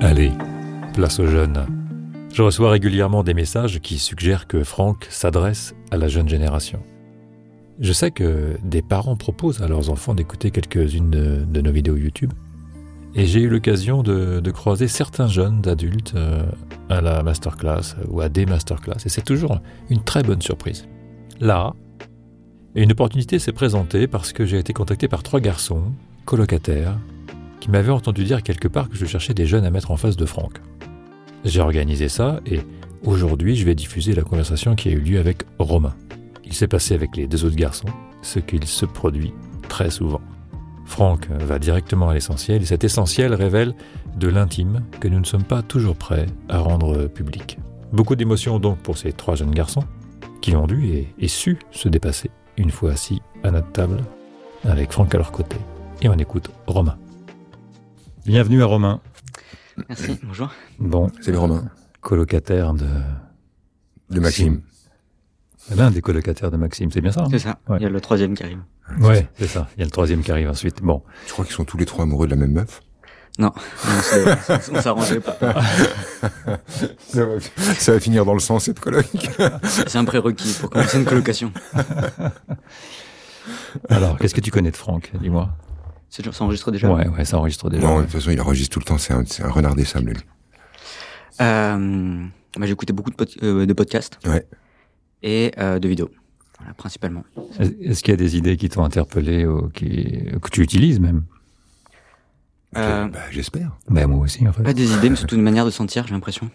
Allez, place aux jeunes. Je reçois régulièrement des messages qui suggèrent que Franck s'adresse à la jeune génération. Je sais que des parents proposent à leurs enfants d'écouter quelques-unes de, nos vidéos YouTube. Et j'ai eu l'occasion de, croiser certains jeunes adultes euh, à la masterclass ou à des masterclass. Et c'est toujours une très bonne surprise. Là, une opportunité s'est présentée parce que j'ai été contacté par trois garçons, colocataires, qui m'avaient entendu dire quelque part que je cherchais des jeunes à mettre en face de Franck. J'ai organisé ça et aujourd'hui je vais diffuser la conversation qui a eu lieu avec Romain. Il s'est passé avec les deux autres garçons ce qu'il se produit très souvent. Franck va directement à l'essentiel et cet essentiel révèle de l'intime que nous ne sommes pas toujours prêts à rendre public. Beaucoup d'émotions donc pour ces trois jeunes garçons qui ont dû et, et su se dépasser une fois assis à notre table avec Franck à leur côté. Et on écoute Romain. Bienvenue à Romain. Merci, bonjour. Bon, c'est le Romain. Colocataire de... De Maxime. L'un des colocataires de Maxime, c'est bien ça hein? C'est ça. Il y a le troisième qui arrive. Ouais, c'est ça. Il y a le troisième qui arrive ensuite. Bon. Tu crois qu'ils sont tous les trois amoureux de la même meuf? Non, on s'arrangeait pas. ça, va, finir dans le sens cette coloc. c'est un prérequis pour commencer une colocation. Alors, qu'est-ce que tu connais de Franck? Dis-moi. Ça enregistre déjà Ouais, ouais, ça enregistre déjà. Non, de toute façon, il enregistre tout le temps. C'est un, un, renard des sables, lui. Euh, bah, j'ai écouté beaucoup de, euh, de podcasts. Ouais et euh, de vidéos, voilà, principalement. Est-ce qu'il y a des idées qui t'ont interpellé ou qui, que tu utilises même? Euh, bah, J'espère. Bah, moi aussi, en fait. Pas des idées, mais surtout une manière de sentir, j'ai l'impression.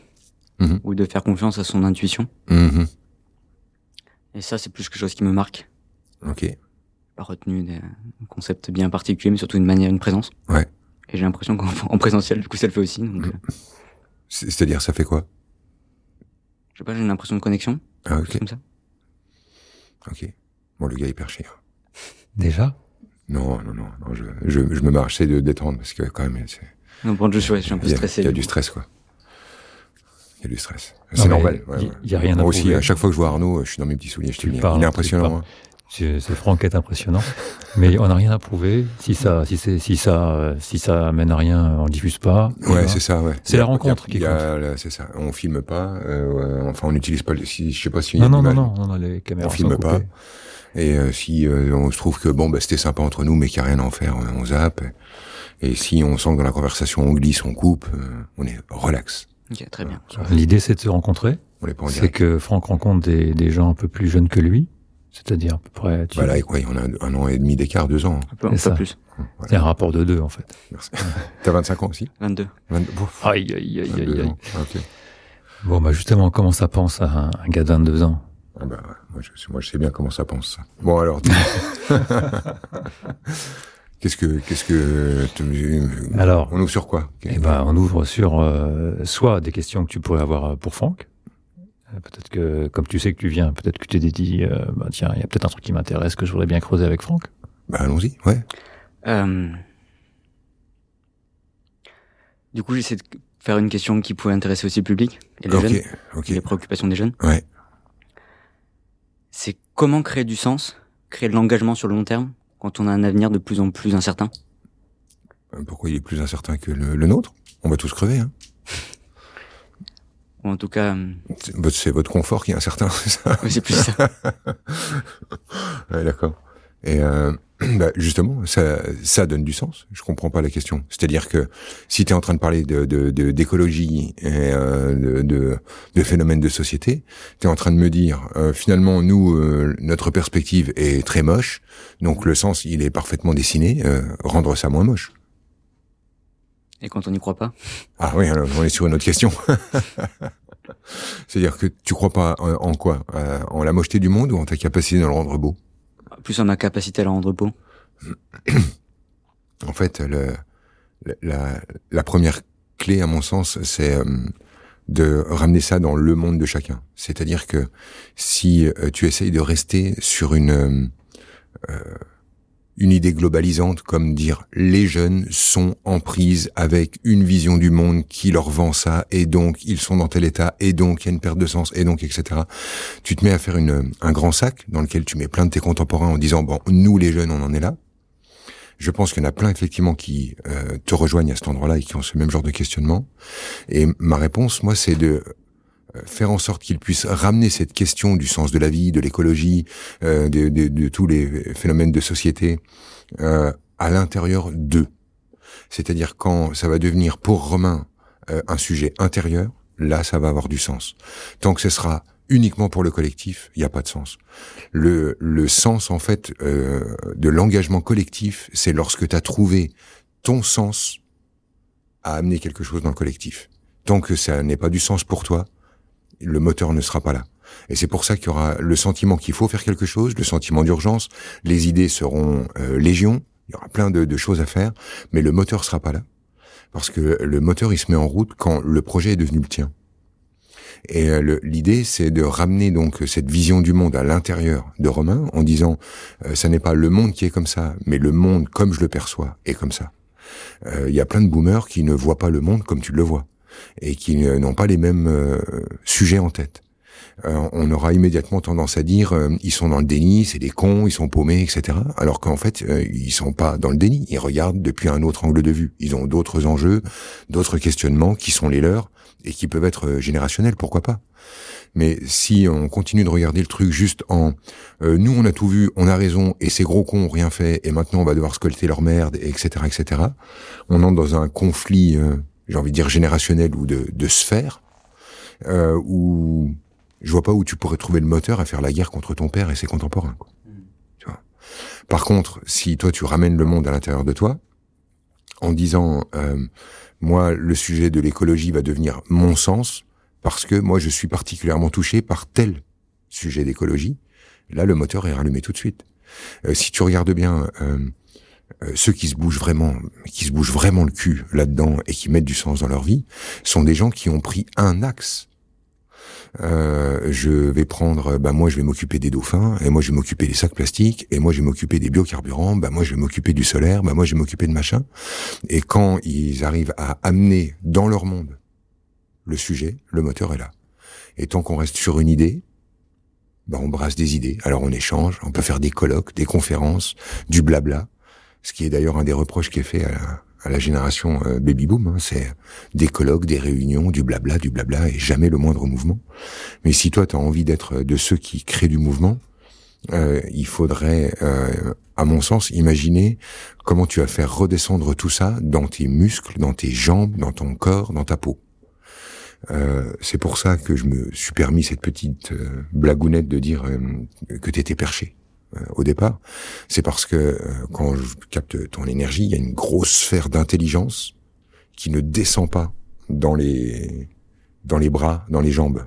Mm-hmm. Ou de faire confiance à son intuition. Mm-hmm. Et ça, c'est plus quelque chose qui me marque. Ok. Pas retenu des concepts bien particuliers, mais surtout une manière, une présence. Ouais. Et j'ai l'impression qu'en présentiel, du coup, ça le fait aussi. Donc... Mm. C'est-à-dire, ça fait quoi? Je sais pas, j'ai une impression de connexion. Ah, ok. Comme ça. Ok. Bon, le gars est hyper cher. Déjà? Non, non, non, non je, je, je, me marre, j'essaie de détendre parce que quand même, c'est. Non, bon, je, suis, je suis un peu stressé. Il y a du stress, quoi. Il y a du stress. C'est normal. Il ouais, y, a rien à Moi aussi, à chaque fois que je vois Arnaud, je suis dans mes petits souliers. Je te dis, il est impressionnant. Hein. C'est Franck est impressionnant, mais on n'a rien à prouver. Si ça, si c'est, si ça, si ça amène à rien, on diffuse pas. Ouais, c'est ça. Ouais. C'est la rencontre qui compte. C'est ça. On filme pas. Euh, enfin, on n'utilise pas. Si, je sais pas si. Non, non, non, non, non, les caméras. On filme pas. Et euh, si euh, on se trouve que bon, bah, c'était sympa entre nous, mais qu'il n'y a rien à en faire, on zappe. Et si on sent que dans la conversation on glisse, on coupe, euh, on est relax. Ok, très bien. L'idée, c'est de se rencontrer. C'est que Franck rencontre des, des gens un peu plus jeunes que lui c'est-à-dire à peu près. Tu... Bah là, quoi, on a un an et demi d'écart, deux ans. Un peu, un peu plus. C'est un rapport de deux, en fait. Merci. T'as 25 ans aussi? 22. 22. Aïe, aïe, aïe, aïe, aïe. Okay. Bon, bah justement, comment ça pense à un, un gars de 22 ans? Ah bah, moi, je, moi, je sais bien comment ça pense. Ça. Bon, alors. qu'est-ce que, qu'est-ce que, alors, on ouvre sur quoi? Eh ben, on ouvre sur euh, soit des questions que tu pourrais avoir pour Franck, euh, peut-être que, comme tu sais que tu viens, peut-être que tu t'es dit, euh, bah, tiens, il y a peut-être un truc qui m'intéresse que je voudrais bien creuser avec Franck. Bah, allons-y, ouais. Euh... Du coup, j'essaie de faire une question qui pouvait intéresser aussi le public et les jeunes, okay. les préoccupations des jeunes. Ouais. C'est comment créer du sens, créer de l'engagement sur le long terme quand on a un avenir de plus en plus incertain? Euh, pourquoi il est plus incertain que le, le nôtre? On va tous crever, hein ou en tout cas. Euh, c'est votre confort qui est incertain, c'est ça Oui, c'est plus ça. ouais, d'accord. Et euh, bah justement, ça, ça donne du sens. Je comprends pas la question. C'est-à-dire que si tu es en train de parler de d'écologie de, et euh, de, de, phénomènes de société, tu es en train de me dire euh, finalement nous euh, notre perspective est très moche, donc le sens il est parfaitement dessiné. Euh, rendre ça moins moche. Et quand on n'y croit pas Ah oui, alors on est sur une autre question. C'est-à-dire que tu crois pas en, quoi? Euh, En la mocheté du monde ou en ta capacité de le rendre beau? Plus en ma capacité à le rendre beau. en fait, le, la, la, première clé, à mon sens, c'est euh, de ramener ça dans le monde de chacun. C'est-à-dire que si euh, tu essayes de rester sur une une idée globalisante comme dire les jeunes sont en prise avec une vision du monde qui leur vend ça et donc ils sont dans tel état et donc il y a une perte de sens et donc etc. Tu te mets à faire une, un grand sac dans lequel tu mets plein de tes contemporains en disant bon nous les jeunes on en est là. Je pense qu'il y en a plein effectivement qui euh, te rejoignent à cet endroit-là et qui ont ce même genre de questionnement. Et ma réponse, moi, c'est de faire en sorte qu'ils puissent ramener cette question du sens de la vie, de l'écologie, euh, de, de, de, tous les phénomènes de société euh, à l'intérieur d'eux. C'est-à-dire quand ça va devenir pour Romain euh, un sujet intérieur, là ça va avoir du sens. Tant que ce sera uniquement pour le collectif, il n'y a pas de sens. Le, le sens en fait euh, de l'engagement collectif, c'est lorsque tu as trouvé ton sens à amener quelque chose dans le collectif. Tant que ça n'est pas du sens pour toi, le moteur ne sera pas là. Et c'est pour ça qu'il y aura le sentiment qu'il faut faire quelque chose, le sentiment d'urgence, les idées seront euh, légion, il y aura plein de, de, choses à faire, mais le moteur sera pas là. Parce que le moteur, il se met en route quand le projet est devenu le tien. Et euh, l'idée, c'est de ramener donc cette vision du monde à l'intérieur de Romain en disant, euh, ça n'est pas le monde qui est comme ça, mais le monde comme je le perçois est comme ça. Euh, il y a plein de boomers qui ne voient pas le monde comme tu le vois et qui n'ont pas les mêmes euh, sujets en tête. Euh, on aura immédiatement tendance à dire euh, ils sont dans le déni, c'est des cons, ils sont paumés, etc. Alors qu'en fait ils sont pas dans le déni, ils regardent depuis un autre angle de vue. Ils ont d'autres enjeux, d'autres questionnements qui sont les leurs et qui peuvent être générationnels, pourquoi pas. Mais si on continue de regarder le truc juste en nous on a tout vu, on a raison et ces gros cons ont rien fait et maintenant on va devoir scolter leur merde, etc., etc. On entre dans un conflit j'ai envie de dire générationnel ou de, de sphère, euh, où je vois pas où tu pourrais trouver le moteur à faire la guerre contre ton père et ses contemporains. Quoi. Tu vois Par contre, si toi tu ramènes le monde à l'intérieur de toi, en disant euh, moi le sujet de l'écologie va devenir mon sens parce que moi je suis particulièrement touché par tel sujet d'écologie, là le moteur est rallumé tout de suite. Euh, si tu regardes bien euh, euh, ceux qui se bougent vraiment, qui se bougent vraiment le cul là-dedans et qui mettent du sens dans leur vie, sont des gens qui ont pris un axe. Euh, je vais prendre, bah moi je vais m'occuper des dauphins, et moi je vais m'occuper des sacs plastiques, et moi je vais m'occuper des biocarburants, bah moi je vais m'occuper du solaire, bah moi je vais m'occuper de machin. Et quand ils arrivent à amener dans leur monde le sujet, le moteur est là. Et tant qu'on reste sur une idée, bah on brasse des idées. Alors on échange, on peut faire des colloques, des conférences, du blabla ce qui est d'ailleurs un des reproches qui est fait à la, génération euh, baby boom, hein, c'est des colloques, des réunions, du blabla, du blabla et jamais le moindre mouvement. Mais si toi tu as envie d'être de ceux qui créent du mouvement, euh, il faudrait, euh, à mon sens, imaginer comment tu vas faire redescendre tout ça dans tes muscles, dans tes jambes, dans ton corps, dans ta peau. Euh, c'est pour ça que je me suis permis cette petite euh, blagounette de dire que t'étais perché. Euh, au départ, c'est parce que euh, quand je capte ton énergie, il y a une grosse sphère d'intelligence qui ne descend pas dans les dans les bras, dans les jambes.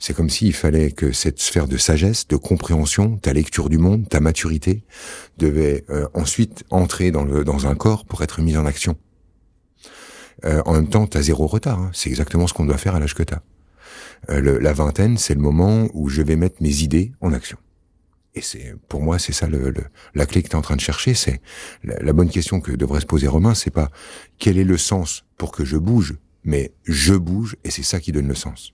C'est comme s'il fallait que cette sphère de sagesse, de compréhension, ta lecture du monde, ta maturité, devait euh, ensuite entrer dans, le, dans un corps pour être mise en action. en même temps, tu as zéro retard. Hein. C'est exactement ce qu'on doit faire à l'âge que tu as. la vingtaine, c'est le moment où je vais mettre mes idées en action. Et c'est pour moi c'est ça le, la clé que tu es en train de chercher, c'est la, bonne question que devrait se poser Romain, c'est pas quel est le sens pour que je bouge, mais je bouge et c'est ça qui donne le sens.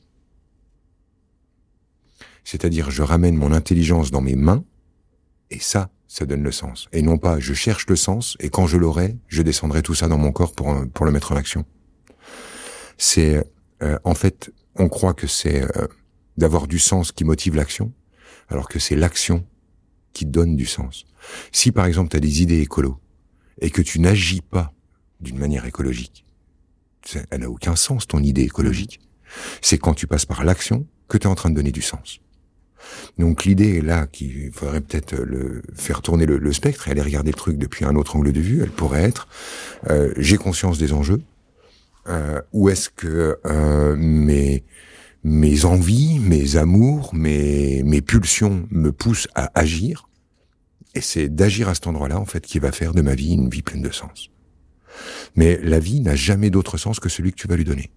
C'est-à-dire je ramène mon intelligence dans mes mains et ça, ça donne le sens. Et non pas je cherche le sens et quand je l'aurai, je descendrai tout ça dans mon corps pour pour le mettre en action. C'est euh, en fait, on croit que c'est euh, d'avoir du sens qui motive l'action alors que c'est l'action qui donne du sens. Si par exemple tu as des idées écolo et que tu n'agis pas d'une manière écologique, elle n'a aucun sens ton idée écologique. C'est quand tu passes par l'action que tu es en train de donner du sens. Donc l'idée là qu'il faudrait peut-être le faire tourner le, spectre et aller regarder le truc depuis un autre angle de vue. Elle pourrait être euh, j'ai conscience des enjeux. Euh, où est-ce que euh, mes mes envies, mes amours, mes, mes pulsions me poussent à agir. Et c'est d'agir à cet endroit-là, en fait, qui va faire de ma vie une vie pleine de sens. Mais la vie n'a jamais d'autre sens que celui que tu vas lui donner.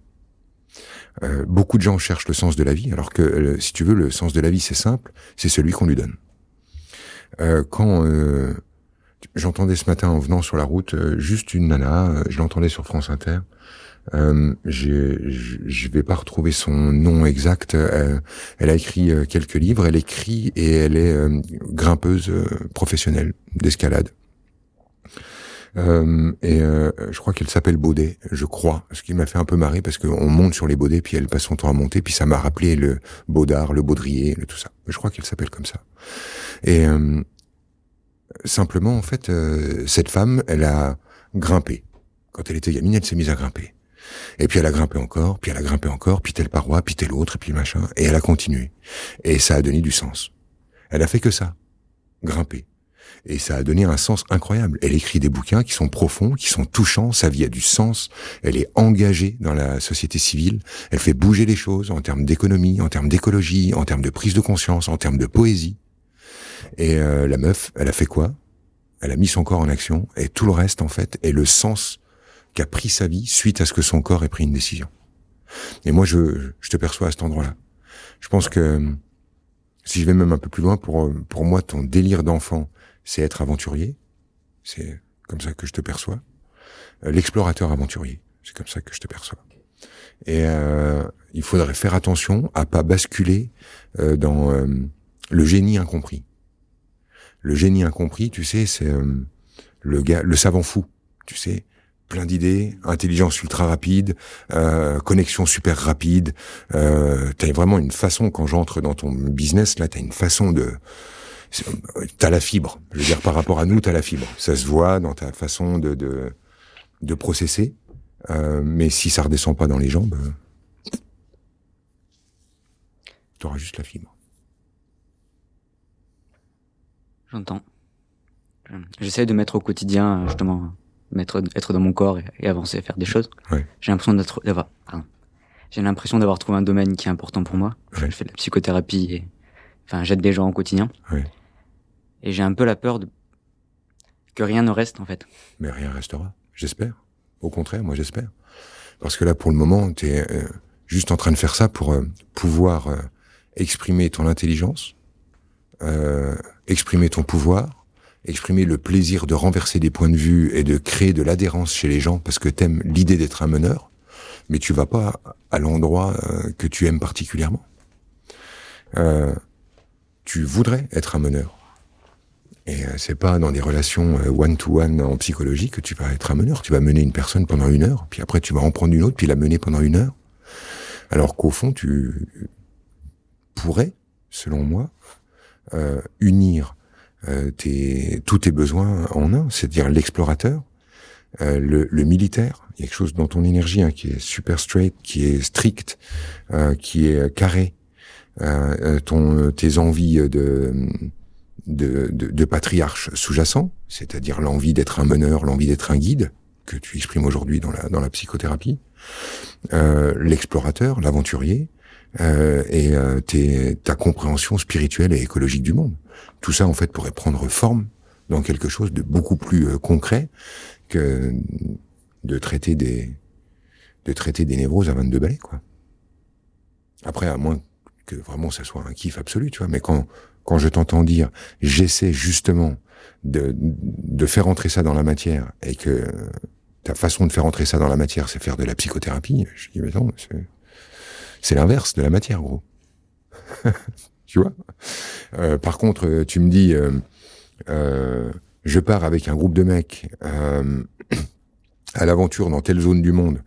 Euh, beaucoup de gens cherchent le sens de la vie, alors que, euh, si tu veux, le sens de la vie, c'est simple, c'est celui qu'on lui donne. Euh, quand j'entendais ce matin en venant sur la route, juste une nana, je l'entendais sur France Inter, euh, je vais pas retrouver son nom exact. Euh, elle a écrit euh, quelques livres. Elle écrit et elle est euh, grimpeuse professionnelle d'escalade. Euh, et euh, je crois qu'elle s'appelle Baudet, je crois. Ce qui m'a fait un peu marrer parce qu'on monte sur les Baudets, puis elle passe son temps à monter, puis ça m'a rappelé le Baudard, le Baudrier, le tout ça. Je crois qu'elle s'appelle comme ça. Et euh, simplement, en fait, euh, cette femme, elle a grimpé. Quand elle était gamine, elle s'est mise à grimper. Et puis elle a grimpé encore, puis elle a grimpé encore, puis telle paroi, puis telle autre, puis machin. Et elle a continué. Et ça a donné du sens. Elle a fait que ça. Grimper. Et ça a donné un sens incroyable. Elle écrit des bouquins qui sont profonds, qui sont touchants, sa vie a du sens, elle est engagée dans la société civile, elle fait bouger les choses en termes d'économie, en termes d'écologie, en termes de prise de conscience, en termes de poésie. Et euh, la meuf, elle a fait quoi? Elle a mis son corps en action, et tout le reste, en fait, est le sens qu'a pris sa vie suite à ce que son corps ait pris une décision. Et moi, je, je te perçois à cet endroit-là. Je pense que si je vais même un peu plus loin, pour, pour moi, ton délire d'enfant, c'est être aventurier. C'est comme ça que je te perçois. Euh, l'explorateur aventurier, c'est comme ça que je te perçois. Et euh, il faudrait faire attention à pas basculer euh, dans euh, le génie incompris. Le génie incompris, tu sais, c'est euh, le gars, le savant fou, tu sais, plein d'idées, intelligence ultra rapide, euh, connexion super rapide. Euh, t'as vraiment une façon quand j'entre dans ton business là, t'as une façon de t'as la fibre. Je veux dire, par rapport à nous, t'as la fibre. Ça se voit dans ta façon de de, de processer. Euh, mais si ça redescend pas dans les jambes, euh, t'auras juste la fibre. J'entends. J'essaie de mettre au quotidien, justement, mettre, être dans mon corps et, et avancer, faire des choses. Ouais. J'ai l'impression d'être, d'avoir, pardon. J'ai l'impression d'avoir trouvé un domaine qui est important pour moi. Ouais. Je fais de la psychothérapie et, enfin, j'aide des gens au quotidien. Ouais. Et j'ai un peu la peur de, que rien ne reste, en fait. Mais rien restera, j'espère. Au contraire, moi j'espère. Parce que là, pour le moment, tu es juste en train de faire ça pour euh, pouvoir euh, exprimer ton intelligence, euh, exprimer ton pouvoir, exprimer le plaisir de renverser des points de vue et de créer de l'adhérence chez les gens parce que t'aimes l'idée d'être un meneur, mais tu vas pas à l'endroit euh, que tu aimes particulièrement. Euh, tu voudrais être un meneur. Et euh, c'est pas dans des relations euh, one-to-one en psychologie que tu vas être un meneur. Tu vas mener une personne pendant une heure, puis après tu vas en prendre une autre, puis la mener pendant une heure. Alors qu'au fond, tu pourrais, selon moi, euh, unir euh, tes, tous tes besoins en un, c'est-à-dire l'explorateur, euh, le, le militaire. Il y a quelque chose dans ton énergie hein, qui est super straight, qui est strict, euh, qui est carré. Euh, euh, ton, tes envies de de, de, de patriarche sous-jacent, c'est-à-dire l'envie d'être un meneur, l'envie d'être un guide, que tu exprimes aujourd'hui dans la, dans la psychothérapie, euh, l'explorateur, l'aventurier, euh, et euh, tes, ta compréhension spirituelle et écologique du monde. Tout ça, en fait, pourrait prendre forme dans quelque chose de beaucoup plus euh, concret que de traiter des de traiter des névroses à 22 balais, quoi. Après, à moins que vraiment ça soit un kiff absolu, tu vois, mais quand quand je t'entends dire j'essaie justement de, de faire entrer ça dans la matière et que ta façon de faire entrer ça dans la matière, c'est faire de la psychothérapie, je dis mais non, c'est, c'est l'inverse de la matière, gros. tu vois? Euh, Par contre, tu me dis, euh, euh, je pars avec un groupe de mecs à l'aventure dans telle zone du monde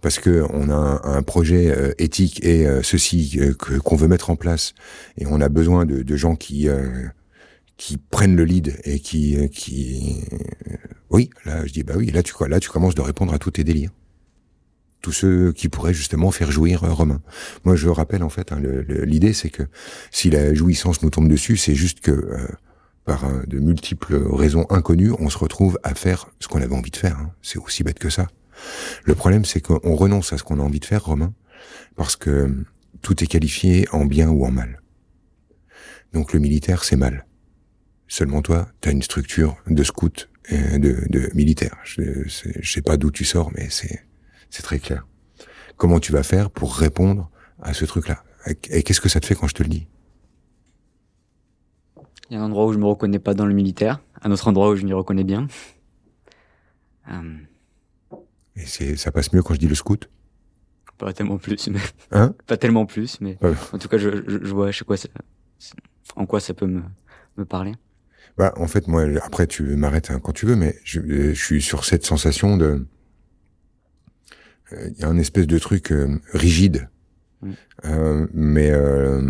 parce que on a un, projet éthique et ceci qu'on veut mettre en place. Et on a besoin de, gens qui prennent le lead et qui qui oui là je dis bah oui là tu là tu commences de répondre à tous tes délires tous ceux qui pourraient justement faire jouir euh, Romain. Moi, je rappelle en fait, hein, l'idée c'est que si la jouissance nous tombe dessus, c'est juste que euh, par euh, de multiples raisons inconnues, on se retrouve à faire ce qu'on avait envie de faire. hein. C'est aussi bête que ça. Le problème, c'est qu'on renonce à ce qu'on a envie de faire, Romain, parce que euh, tout est qualifié en bien ou en mal. Donc le militaire, c'est mal. Seulement toi, tu as une structure de scout et de, de militaire. Je, je sais pas d'où tu sors, mais c'est c'est très clair. Comment tu vas faire pour répondre à ce truc-là? Et qu'est-ce que ça te fait quand je te le dis? Il y a un endroit où je me reconnais pas dans le militaire, un autre endroit où je m'y reconnais bien. Euh, Et c'est ça passe mieux quand je dis le scout? Pas tellement plus, mais Hein? pas tellement plus, mais en tout cas, je, je, je vois chez quoi ça, en quoi ça peut me, me parler. Bah, en fait, moi, après, tu m'arrêtes hein, quand tu veux, mais je, je, suis sur cette sensation de, il y a un espèce de truc rigide Mm. Euh, mais euh,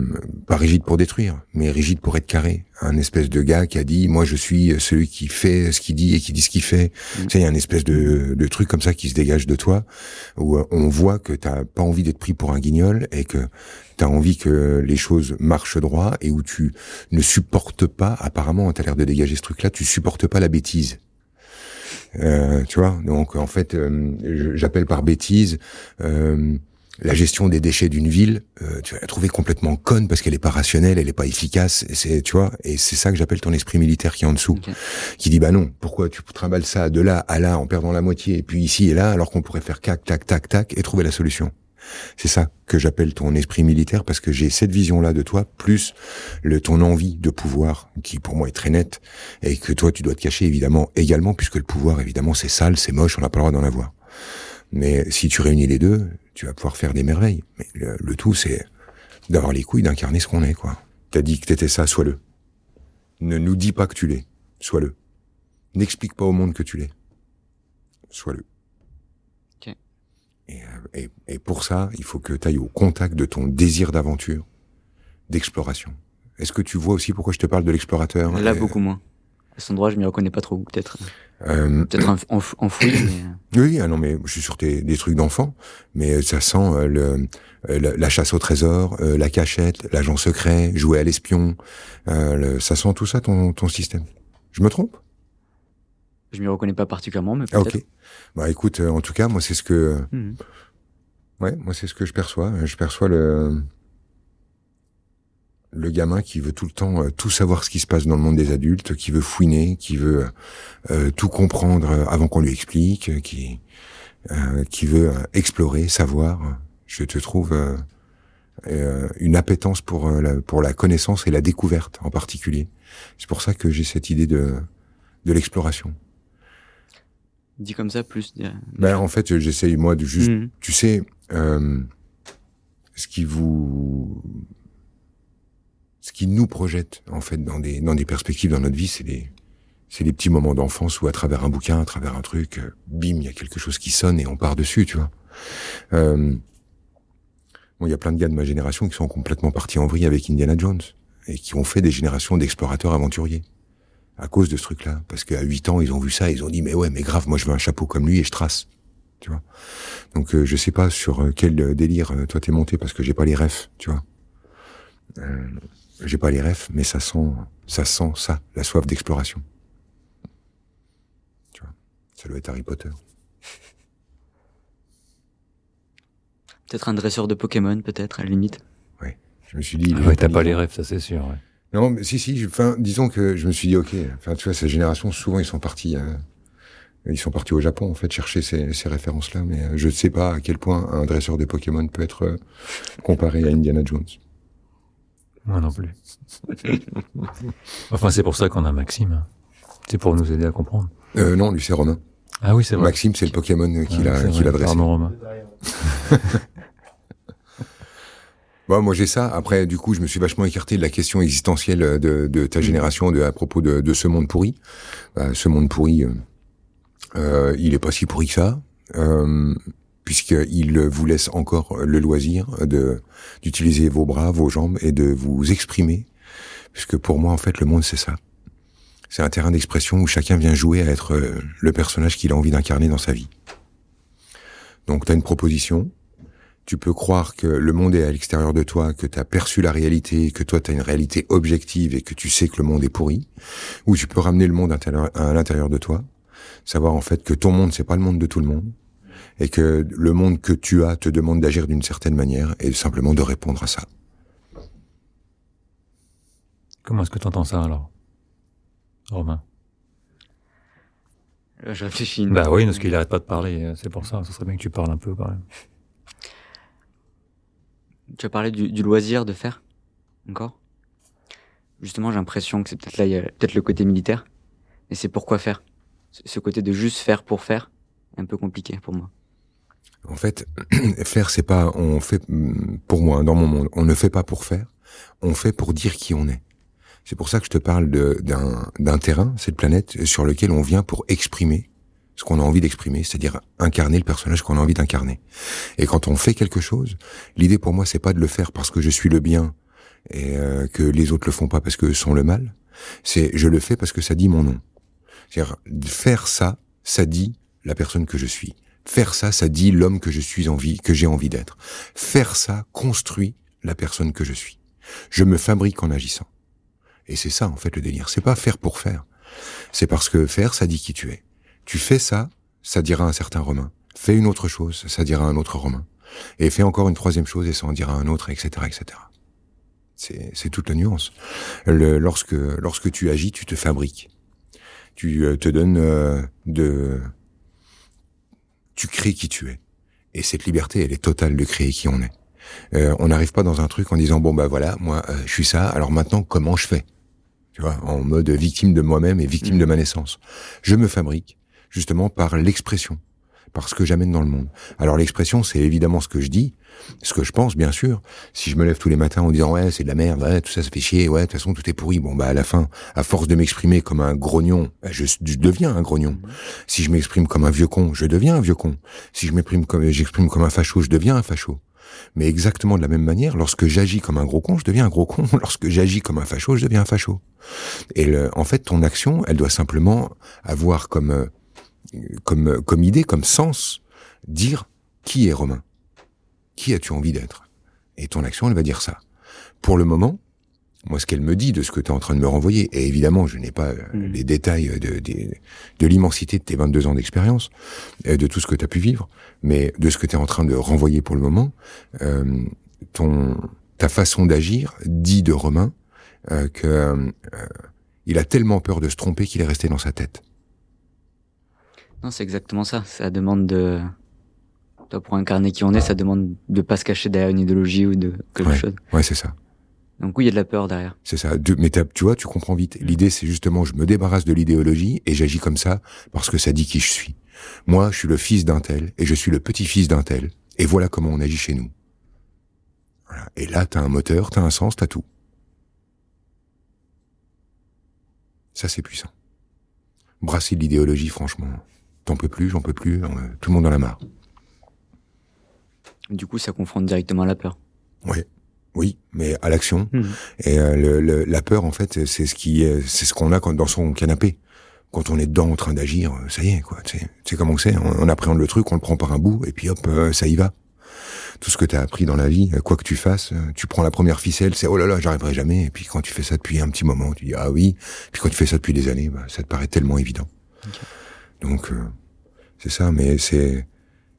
pas rigide pour détruire, mais rigide pour être carré. Un espèce de gars qui a dit, moi je suis celui qui fait ce qu'il dit et qui dit ce qu'il fait. Mm. Tu sais, il y a un espèce de, de truc comme ça qui se dégage de toi, où euh, on voit que t'as pas envie d'être pris pour un guignol et que t'as envie que les choses marchent droit et où tu ne supportes pas, apparemment, t'as l'air de dégager ce truc-là, tu supportes pas la bêtise. Euh, tu vois, donc en fait, j'appelle par bêtise euh, la gestion des déchets d'une ville, euh, tu vas la trouver complètement conne parce qu'elle est pas rationnelle, elle est pas efficace. C'est, tu vois, et c'est ça que j'appelle ton esprit militaire qui est en dessous, qui dit bah non, pourquoi tu trimbales ça de là à là en perdant la moitié, et puis ici et là, alors qu'on pourrait faire tac tac tac tac et trouver la solution. C'est ça que j'appelle ton esprit militaire parce que j'ai cette vision-là de toi, plus le ton envie de pouvoir qui pour moi est très nette et que toi tu dois te cacher évidemment également puisque le pouvoir évidemment c'est sale, c'est moche, on n'a pas le droit d'en avoir. Mais si tu réunis les deux, tu vas pouvoir faire des merveilles. Mais le, tout, c'est d'avoir les couilles d'incarner ce qu'on est, quoi. T'as dit que t'étais ça, sois-le. Ne nous dis pas que tu l'es, sois-le. N'explique pas au monde que tu l'es, sois-le. Et, et, et, pour ça, il faut que tu ailles au contact de ton désir d'aventure, d'exploration. Est-ce que tu vois aussi pourquoi je te parle de l'explorateur Là, beaucoup moins. À cet endroit, je m'y reconnais pas trop, peut-être. Euh, Peut-être enfoui. Mais... Oui, ah non, mais je suis sur des, des trucs d'enfant, mais ça sent euh, le, euh, la, chasse au trésor, la cachette, l'agent secret, jouer à l'espion. ça sent tout ça ton, ton système. Je me trompe? Je m'y reconnais pas particulièrement, mais peut-être. Ok. Bah écoute, en tout cas, moi c'est ce que, mmh. ouais, moi c'est ce que je perçois. Je perçois le le gamin qui veut tout le temps euh, tout savoir ce qui se passe dans le monde des adultes, qui veut fouiner, qui veut euh, tout comprendre avant qu'on lui explique, qui euh, qui veut explorer, savoir. Je te trouve une appétence pour la, pour la connaissance et la découverte en particulier. C'est pour ça que j'ai cette idée de de l'exploration. Dit comme ça plus. Ben en fait, j'essaye moi de juste, mmh. tu sais, ce qui vous ce qui nous projette en fait dans des dans des perspectives dans notre vie, c'est les c'est les petits moments d'enfance où à travers un bouquin, à travers un truc, euh, bim, il y a quelque chose qui sonne et on part dessus, tu vois. Euh, bon, il y a plein de gars de ma génération qui sont complètement partis en vrille avec Indiana Jones et qui ont fait des générations d'explorateurs aventuriers à cause de ce truc-là. Parce qu'à 8 ans, ils ont vu ça, ils ont dit mais ouais, mais grave, moi je veux un chapeau comme lui et je trace, tu vois. Donc euh, je sais pas sur euh, quel délire toi t'es monté parce que j'ai pas les refs, tu vois. J'ai pas les refs, mais ça sent, ça sent ça, la soif d'exploration. Tu vois, ça doit être Harry Potter. Peut-être un dresseur de Pokémon, peut-être, à la limite. Oui, je me suis dit... Ah ouais, t'as pas les rêves, ça c'est sûr, ouais. Non, mais si, si, enfin, disons que je me suis dit, ok, enfin, tu vois, ces générations, souvent, ils sont partis, euh, ils sont partis au Japon, en fait, chercher ces, ces références-là, mais euh, je ne sais pas à quel point un dresseur de Pokémon peut être euh, comparé à Indiana Jones. Moi non plus. enfin, c'est pour ça qu'on a Maxime. C'est pour nous aider à comprendre. Euh, non, lui c'est Romain. Ah oui, c'est vrai. Maxime, c'est le Pokémon qu'il a, qu'il a dressé. Pardon, Romain. bon, moi j'ai ça. Après, du coup, je me suis vachement écarté de la question existentielle de, de ta génération de, à propos de, de ce monde pourri. Bah, ce monde pourri, euh, euh, il est pas si pourri que ça. Euh, puisqu'il vous laisse encore le loisir de d'utiliser vos bras, vos jambes et de vous exprimer, puisque pour moi en fait le monde c'est ça. C'est un terrain d'expression où chacun vient jouer à être euh, le personnage qu'il a envie d'incarner dans sa vie. Donc tu as une proposition, tu peux croire que le monde est à l'extérieur de toi, que tu as perçu la réalité, que toi tu as une réalité objective et que tu sais que le monde est pourri, ou tu peux ramener le monde à l'intérieur de toi, savoir en fait que ton monde c'est pas le monde de tout le monde, et que le monde que tu as te demande d'agir d'une certaine manière et simplement de répondre à ça. Comment est-ce que tu entends ça alors, Romain? Euh, Je réfléchis. Bah oui, parce qu'il arrête pas de parler, euh, c'est pour ça, ce serait bien que tu parles un peu quand même. Tu as parlé du, loisir de faire Encore? Justement, j'ai l'impression que c'est peut-être là, il y a peut-être le côté militaire. Et c'est pourquoi faire? Ce côté de juste faire pour faire est un peu compliqué pour moi. En fait, faire, c'est pas, on fait, pour moi, dans mon monde, on ne fait pas pour faire, on fait pour dire qui on est. C'est pour ça que je te parle d'un terrain, cette planète, sur lequel on vient pour exprimer ce qu'on a envie d'exprimer, c'est-à-dire incarner le personnage qu'on a envie d'incarner. Et quand on fait quelque chose, l'idée pour moi, c'est pas de le faire parce que je suis le bien et euh, que les autres le font pas parce que sont le mal. C'est je le fais parce que ça dit mon nom. C'est-à-dire faire ça, ça dit la personne que je suis. Faire ça, ça dit l'homme que je suis envie, que j'ai envie d'être. Faire ça construit la personne que je suis. Je me fabrique en agissant. Et c'est ça, en fait, le délire. C'est pas faire pour faire. C'est parce que faire, ça dit qui tu es. Tu fais ça, ça dira un certain Romain. Fais une autre chose, ça dira un autre Romain. Et fais encore une troisième chose et ça en dira un autre, etc., etc. C'est, c'est toute la nuance. Le, lorsque, lorsque tu agis, tu te fabriques. Tu euh, te donnes euh, de, tu crées qui tu es. Et cette liberté, elle est totale de créer qui on est. Euh, on n'arrive pas dans un truc en disant bon bah voilà, moi je suis ça. Alors maintenant comment je fais? Tu vois, en mode victime de moi-même et victime mmh. de ma naissance. Je me fabrique justement par l'expression, par ce que j'amène dans le monde. Alors l'expression, c'est évidemment ce que je dis, ce que je pense, bien sûr. Si je me lève tous les matins en disant ouais, c'est de la merde, ouais, tout ça, ça fait chier, ouais, de toute façon, tout est pourri. Bon, bah à la fin, à force de m'exprimer comme un grognon, bah, je, deviens un grognon. Si je m'exprime comme un vieux con, je deviens un vieux con. Si je m'exprime comme j'exprime comme un facho, je deviens un facho. Mais exactement de la même manière, lorsque j'agis comme un gros con, je deviens un gros con. Lorsque j'agis comme un facho, je deviens un facho. Et en fait, ton action, elle doit simplement avoir comme euh, comme, comme idée, comme sens, dire qui est Romain Qui as-tu envie d'être? Et ton action, elle va dire ça. Pour le moment, moi, ce qu'elle me dit de ce que tu es en train de me renvoyer, et évidemment, je n'ai pas euh, mm. les détails de, de, de l'immensité de tes 22 ans d'expérience, euh, de tout ce que tu as pu vivre, mais de ce que tu es en train de renvoyer pour le moment, euh, ton, ta façon d'agir dit de Romain euh, que euh, il a tellement peur de se tromper qu'il est resté dans sa tête. Non, c'est exactement ça. Ça demande de. Toi, pour incarner qui on est, ça demande de pas se cacher derrière une idéologie ou de quelque chose. Ouais, c'est ça. Donc oui, il y a de la peur derrière. C'est ça. Mais tu vois, tu comprends vite. L'idée, c'est justement, je me débarrasse de l'idéologie et j'agis comme ça parce que ça dit qui je suis. Moi, je suis le fils d'un tel et je suis le petit-fils d'un tel. Et voilà comment on agit chez nous. Voilà. Et là, t'as un moteur, t'as un sens, t'as tout. Ça, c'est puissant. Brasser de l'idéologie, franchement. T'en peux plus, j'en peux plus, tout le monde en a marre. Du coup, ça confronte directement à la peur. Oui, oui, mais à l'action. Mmh. Et euh, la peur, en fait, c'est ce qui, c'est ce qu'on a dans son canapé. Quand on est dedans en train d'agir, ça y est, quoi. C'est comme on sait, on, appréhende le truc, on le prend par un bout, et puis hop, euh, ça y va. Tout ce que tu as appris dans la vie, quoi que tu fasses, tu prends la première ficelle, c'est oh là là, j'arriverai jamais. Et puis quand tu fais ça depuis un petit moment, tu dis ah oui. Puis quand tu fais ça depuis des années, bah, ça te paraît tellement évident. Donc, euh, c'est ça, mais c'est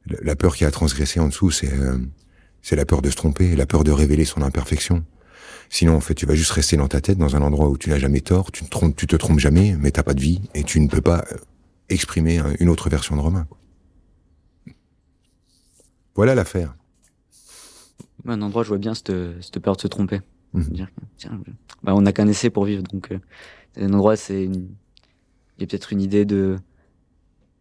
la peur qui a transgressé en dessous, c'est euh, c'est la peur de se tromper, la peur de révéler son imperfection. Sinon, en fait, tu vas juste rester dans ta tête, dans un endroit où tu n'as jamais tort, tu te trompes, tu te trompes jamais, mais t'as pas de vie et tu ne peux pas euh, exprimer une autre version de Romain. Voilà l'affaire. Un endroit, je vois bien cette, cette peur de se tromper. Mmh. bah, on n'a qu'un essai pour vivre, donc euh, un endroit, c'est il y a peut-être une idée de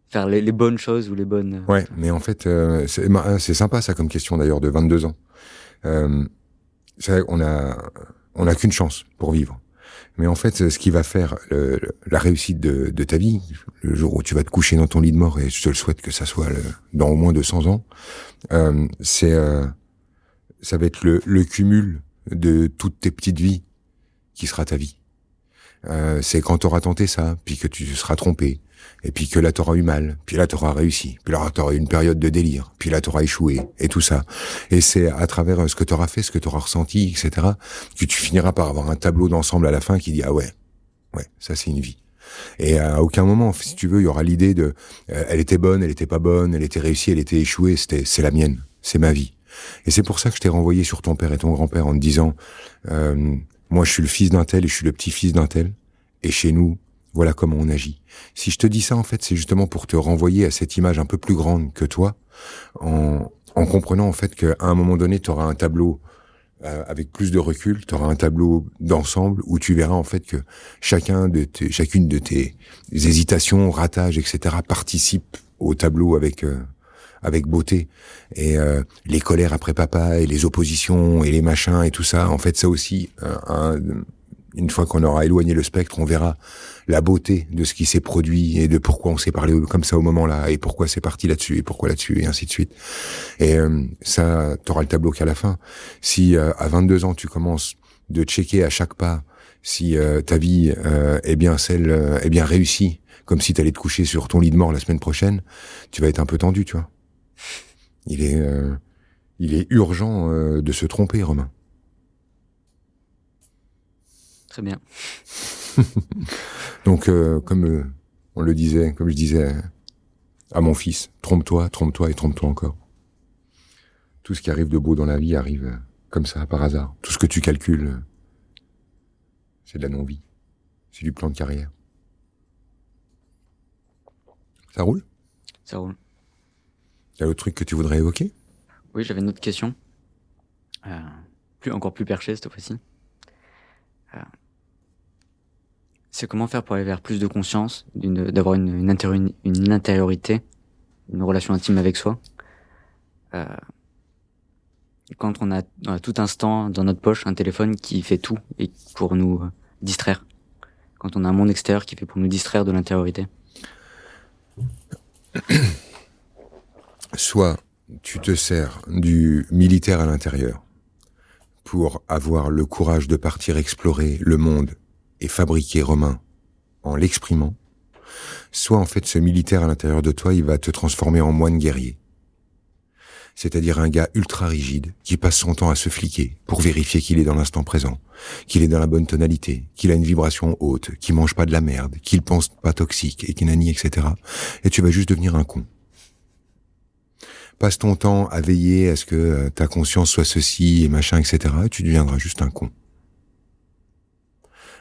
faire les, les, bonnes choses ou les bonnes. Euh, ouais, mais en fait, euh, c'est sympa ça comme question d'ailleurs de 22 ans. Euh, vrai, on a on a qu'une chance pour vivre. Mais en fait, ce qui va faire le, la réussite de, de, ta vie, le jour où tu vas te coucher dans ton lit de mort, et je te le souhaite que ça soit le, dans au moins 200 ans, euh, c'est euh, ça va être le, le, cumul de toutes tes petites vies qui sera ta vie. Euh, c'est quand tu auras tenté ça, puis que tu seras trompé, et puis que là t'auras eu mal, puis là t'auras réussi, puis là t'auras eu une période de délire, puis là t'auras échoué, et tout ça. Et c'est à travers ce que t'auras fait, ce que t'auras ressenti, etc., que tu finiras par avoir un tableau d'ensemble à la fin qui dit ah ouais, ouais, ça c'est une vie. Et à aucun moment, si tu veux, il y aura l'idée de euh, elle était bonne, elle était pas bonne, elle était réussie, elle était échouée, c'était c'est la mienne, c'est ma vie. Et c'est pour ça que je t'ai renvoyé sur ton père et ton grand-père en te disant euh, moi je suis le fils d'un tel et je suis le petit-fils d'un tel, et chez nous, voilà comment on agit. Si je te dis ça, en fait, c'est justement pour te renvoyer à cette image un peu plus grande que toi, en, en comprenant en fait qu'à un moment donné, tu auras un tableau euh, avec plus de recul, tu auras un tableau d'ensemble où tu verras en fait que chacun de tes, chacune de tes hésitations, ratages, etc. participe au tableau avec euh, avec beauté. Et euh, les colères après papa et les oppositions et les machins et tout ça, en fait, ça aussi, un, Une fois qu'on aura éloigné le spectre, on verra la beauté de ce qui s'est produit et de pourquoi on s'est parlé comme ça au moment-là et pourquoi c'est parti là-dessus et pourquoi là-dessus et ainsi de suite. Et euh, ça, t'auras le tableau qu'à la fin. Si euh, à 22 ans tu commences de checker à chaque pas si euh, ta vie est bien celle est bien réussie, comme si t'allais te coucher sur ton lit de mort la semaine prochaine, tu vas être un peu tendu, tu vois. Il est il est urgent de se tromper, Romain. Très bien. Donc, euh, comme euh, on le disait, comme je disais à mon fils, trompe-toi, trompe-toi et trompe-toi encore. Tout ce qui arrive de beau dans la vie arrive euh, comme ça, par hasard. Tout ce que tu calcules, c'est de la non-vie. C'est du plan de carrière. Ça roule? Ça roule. Il y a autre truc que tu voudrais évoquer? Oui, j'avais une autre question. plus, encore plus perchée cette fois-ci c'est comment faire pour aller vers plus de conscience, d'avoir une, une, une, intériorité, une relation intime avec soi. Euh, quand on a, à tout instant dans notre poche un téléphone qui fait tout et pour nous euh, distraire. Quand on a un monde extérieur qui fait pour nous distraire de l'intériorité. Soit tu te sers du militaire à l'intérieur pour avoir le courage de partir explorer le monde et fabriquer Romain en l'exprimant, soit en fait ce militaire à l'intérieur de toi, il va te transformer en moine guerrier. C'est-à-dire un gars ultra rigide qui passe son temps à se fliquer pour vérifier qu'il est dans l'instant présent, qu'il est dans la bonne tonalité, qu'il a une vibration haute, qu'il mange pas de la merde, qu'il pense pas toxique et qu'il n'a ni etc. Et tu vas juste devenir un con. Passe ton temps à veiller à ce que euh, ta conscience soit ceci et machin, etc. Et tu deviendras juste un con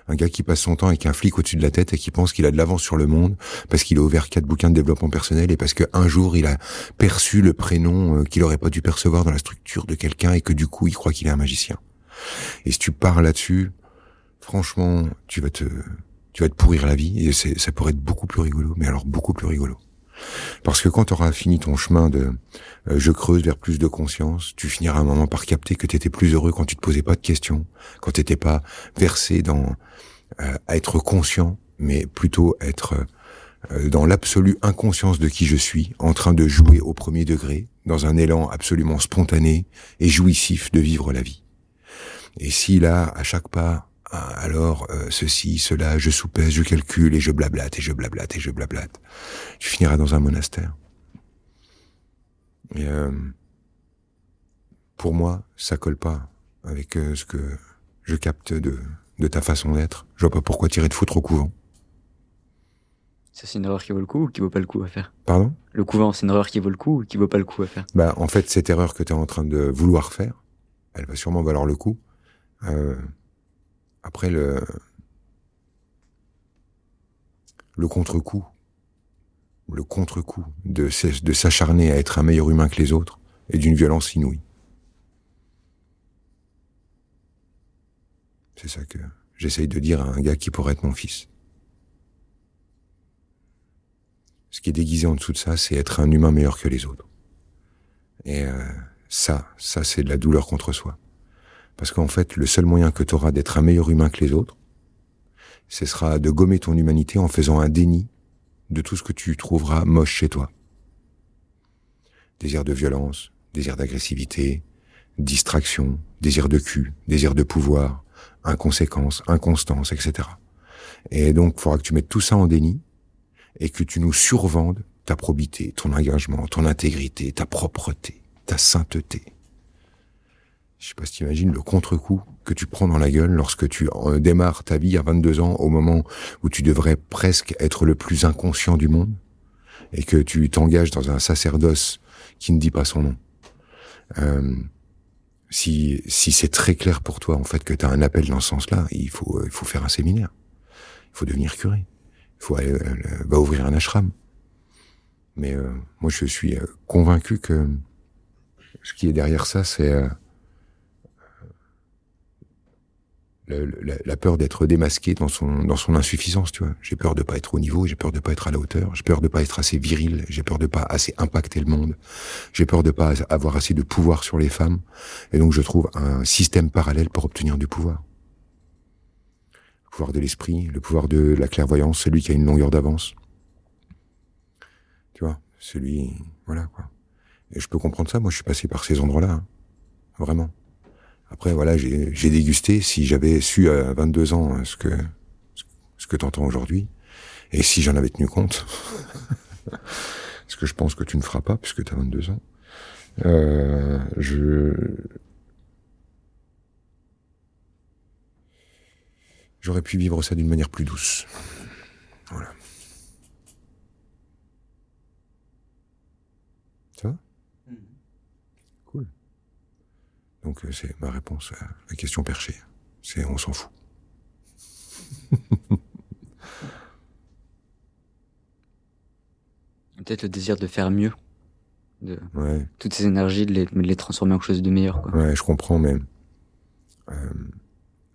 un gars qui passe son temps avec un flic au-dessus de la tête et qui pense qu'il a de l'avance sur le monde parce qu'il a ouvert quatre bouquins de développement personnel et parce qu'un jour il a perçu le prénom euh, qu'il aurait pas dû percevoir dans la structure de quelqu'un et que du coup il croit qu'il est un magicien. Et si tu pars là-dessus, franchement, tu vas te, tu vas te pourrir la vie et ça pourrait être beaucoup plus rigolo, mais alors beaucoup plus rigolo. Parce que quand tu auras fini ton chemin de euh, je creuse vers plus de conscience, tu finiras un moment par capter que tu étais plus heureux quand tu te posais pas de questions, quand tu pas versé dans euh, être conscient, mais plutôt être euh, dans l'absolue inconscience de qui je suis, en train de jouer au premier degré, dans un élan absolument spontané et jouissif de vivre la vie. Et si là, à chaque pas, alors euh, ceci, cela, je soupèse, je calcule et je blablate et je blablate et je blablate. Tu finiras dans un monastère. Et euh, pour moi, ça colle pas avec euh, ce que je capte de, de ta façon d'être. Je vois pas pourquoi tirer de foutre au couvent. Ça, c'est une erreur qui vaut le coup ou qui vaut pas le coup à faire? Pardon? Le couvent, c'est une erreur qui vaut le coup ou qui vaut pas le coup à faire? Bah, en fait, cette erreur que tu es en train de vouloir faire, elle va sûrement valoir le coup. Euh, après le le contre-coup, le contre-coup de, s'acharner à être un meilleur humain que les autres est d'une violence inouïe. C'est ça que j'essaye de dire à un gars qui pourrait être mon fils. Ce qui est déguisé en dessous de ça, c'est être un humain meilleur que les autres. Et euh, ça, ça c'est de la douleur contre soi. Parce qu'en fait, le seul moyen que tu auras d'être un meilleur humain que les autres, ce sera de gommer ton humanité en faisant un déni de tout ce que tu trouveras moche chez toi. Désir de violence, désir d'agressivité, distraction, désir de cul, désir de pouvoir, inconséquence, inconstance, etc. Et donc, il faudra que tu mettes tout ça en déni et que tu nous survendes ta probité, ton engagement, ton intégrité, ta propreté, ta sainteté. Je sais pas si tu imagines le contre-coup que tu prends dans la gueule lorsque tu euh, démarres ta vie à 22 ans au moment où tu devrais presque être le plus inconscient du monde et que tu t'engages dans un sacerdoce qui ne dit pas son nom. Euh, si si c'est très clair pour toi en fait que tu as un appel dans ce sens-là, il faut il faut faire un séminaire. Il faut devenir curé. Il faut aller euh, va ouvrir un ashram. Mais euh, moi je suis convaincu que ce qui est derrière ça c'est la, peur d'être démasqué dans son dans son insuffisance, tu vois. J'ai peur de pas être au niveau, j'ai peur de pas être à la hauteur, j'ai peur de pas être assez viril, j'ai peur de pas assez impacter le monde, j'ai peur de pas avoir assez de pouvoir sur les femmes, et donc je trouve un système parallèle pour obtenir du pouvoir. Le pouvoir de l'esprit, le pouvoir de la clairvoyance, celui qui a une longueur d'avance. Tu vois, celui, voilà quoi. Et je peux comprendre ça. Moi, je suis passé par ces endroits-là, hein. vraiment. Après, voilà, j'ai dégusté. Si j'avais su à 22 ans hein, ce que ce que t'entends aujourd'hui, et si j'en avais tenu compte, ce que je pense que tu ne feras pas puisque tu as 22 ans, euh, je j'aurais pu vivre ça d'une manière plus douce. Voilà. Ça va Cool. Donc euh, c'est ma réponse à la question perchée. C'est on s'en fout. Peut-être le désir de faire mieux. De toutes ces énergies, de les, de les, transformer en quelque chose de meilleur. Quoi. Ouais, je comprends, mais euh,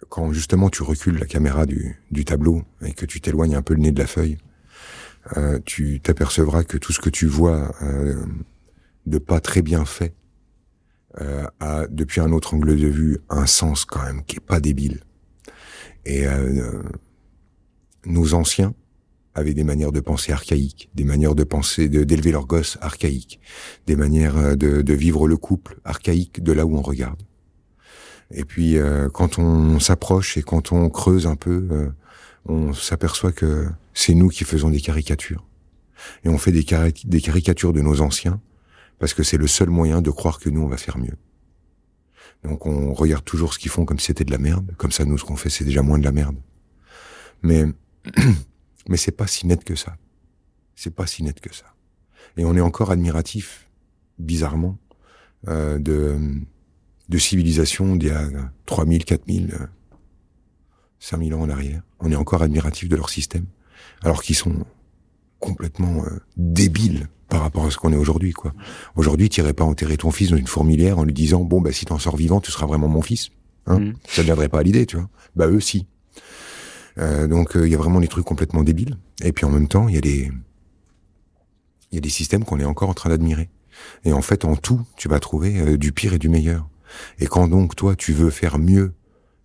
quand justement tu recules la caméra du, du tableau et que tu t'éloignes un peu le nez de la feuille, euh, tu t'apercevras que tout ce que tu vois euh, de pas très bien fait euh, a, depuis un autre angle de vue, un sens quand même qui est pas débile. Et euh, nos anciens avaient des manières de penser archaïques, des manières de penser, d'élever leurs gosses archaïques, des manières euh, de, de, vivre le couple archaïque de là où on regarde. Et puis euh, quand on s'approche et quand on creuse un peu, euh, on s'aperçoit que c'est nous qui faisons des caricatures. Et on fait des, des caricatures de nos anciens parce que c'est le seul moyen de croire que nous on va faire mieux. Donc on regarde toujours ce qu'ils font comme si c'était de la merde, comme ça nous ce qu'on fait c'est déjà moins de la merde. Mais Mais c'est pas si net que ça. C'est pas si net que ça. Et on est encore admiratif, bizarrement, euh, de, de civilisations d'il y a 3000, 4000, 5000 ans en arrière. On est encore admiratif de leur système, alors qu'ils sont complètement euh, débiles par rapport à ce qu'on est aujourd'hui, quoi. Aujourd'hui, tu irais pas enterrer ton fils dans une fourmilière en lui disant, bon, bah, si t'en sors vivant, tu seras vraiment mon fils. Hein mmh. Ça ne viendrait pas à l'idée, tu vois. Bah, eux, si. Euh, donc euh, il y a vraiment des trucs complètement débiles. Et puis en même temps, il y a des il y a des systèmes qu'on est encore en train d'admirer. Et en fait, en tout, tu vas trouver euh, du pire et du meilleur. Et quand donc toi, tu veux faire mieux